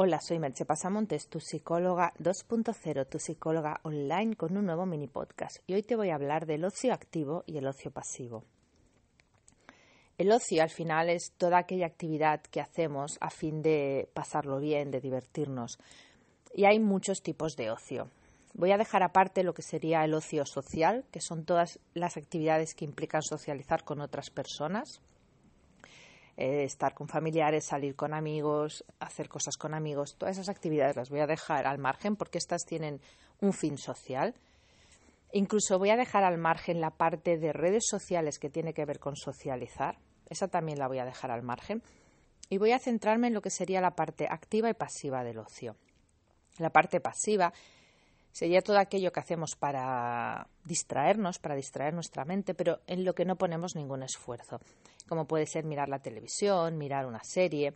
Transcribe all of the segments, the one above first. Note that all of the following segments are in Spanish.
Hola, soy Merche Pasamontes, tu psicóloga 2.0, tu psicóloga online con un nuevo mini podcast. Y hoy te voy a hablar del ocio activo y el ocio pasivo. El ocio al final es toda aquella actividad que hacemos a fin de pasarlo bien, de divertirnos. Y hay muchos tipos de ocio. Voy a dejar aparte lo que sería el ocio social, que son todas las actividades que implican socializar con otras personas, eh, estar con familiares, salir con amigos, hacer cosas con amigos, todas esas actividades las voy a dejar al margen porque estas tienen un fin social. Incluso voy a dejar al margen la parte de redes sociales que tiene que ver con socializar. Esa también la voy a dejar al margen. Y voy a centrarme en lo que sería la parte activa y pasiva del ocio. La parte pasiva sería todo aquello que hacemos para distraernos, para distraer nuestra mente, pero en lo que no ponemos ningún esfuerzo, como puede ser mirar la televisión, mirar una serie,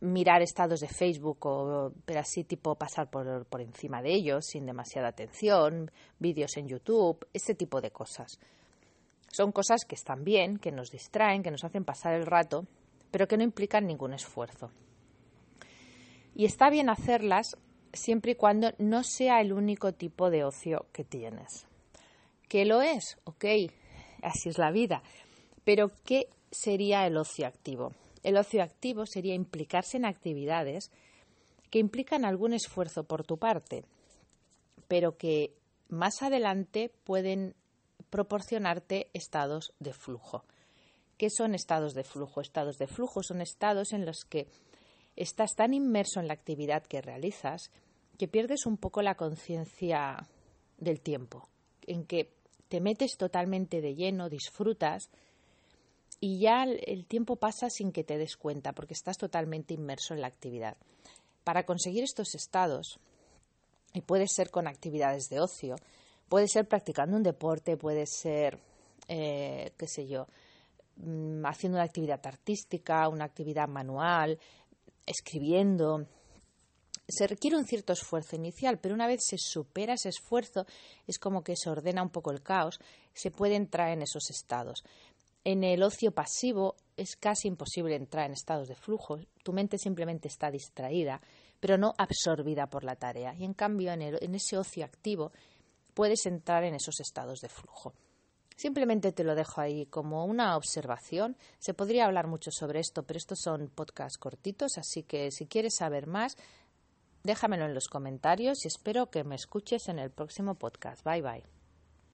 mirar estados de Facebook, o, pero así tipo pasar por, por encima de ellos sin demasiada atención, vídeos en YouTube, ese tipo de cosas. Son cosas que están bien, que nos distraen, que nos hacen pasar el rato, pero que no implican ningún esfuerzo. Y está bien hacerlas siempre y cuando no sea el único tipo de ocio que tienes. ¿Qué lo es? Ok, así es la vida. Pero ¿qué sería el ocio activo? El ocio activo sería implicarse en actividades que implican algún esfuerzo por tu parte, pero que más adelante pueden proporcionarte estados de flujo. ¿Qué son estados de flujo? Estados de flujo son estados en los que estás tan inmerso en la actividad que realizas que pierdes un poco la conciencia del tiempo, en que te metes totalmente de lleno, disfrutas y ya el tiempo pasa sin que te des cuenta porque estás totalmente inmerso en la actividad. Para conseguir estos estados, y puede ser con actividades de ocio, puede ser practicando un deporte, puede ser, eh, qué sé yo, mm, haciendo una actividad artística, una actividad manual, escribiendo, se requiere un cierto esfuerzo inicial, pero una vez se supera ese esfuerzo, es como que se ordena un poco el caos, se puede entrar en esos estados. En el ocio pasivo es casi imposible entrar en estados de flujo, tu mente simplemente está distraída, pero no absorbida por la tarea. Y en cambio, en, en ese ocio activo, puedes entrar en esos estados de flujo. Simplemente te lo dejo ahí como una observación. Se podría hablar mucho sobre esto, pero estos son podcasts cortitos, así que si quieres saber más, Déjamelo en los comentarios y espero que me escuches en el próximo podcast. Bye bye.